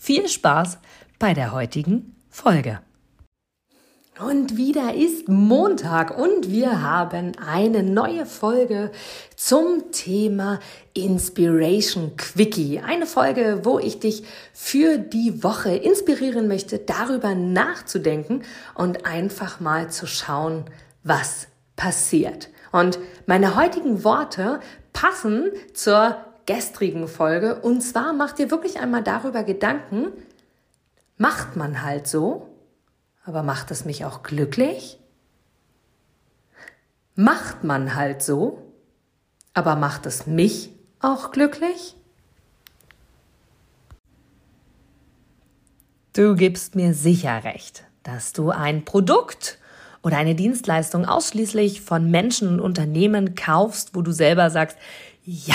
viel Spaß bei der heutigen Folge. Und wieder ist Montag und wir haben eine neue Folge zum Thema Inspiration Quickie. Eine Folge, wo ich dich für die Woche inspirieren möchte, darüber nachzudenken und einfach mal zu schauen, was passiert. Und meine heutigen Worte passen zur gestrigen Folge und zwar mach dir wirklich einmal darüber Gedanken, macht man halt so, aber macht es mich auch glücklich? Macht man halt so, aber macht es mich auch glücklich? Du gibst mir sicher recht, dass du ein Produkt oder eine Dienstleistung ausschließlich von Menschen und Unternehmen kaufst, wo du selber sagst, ja,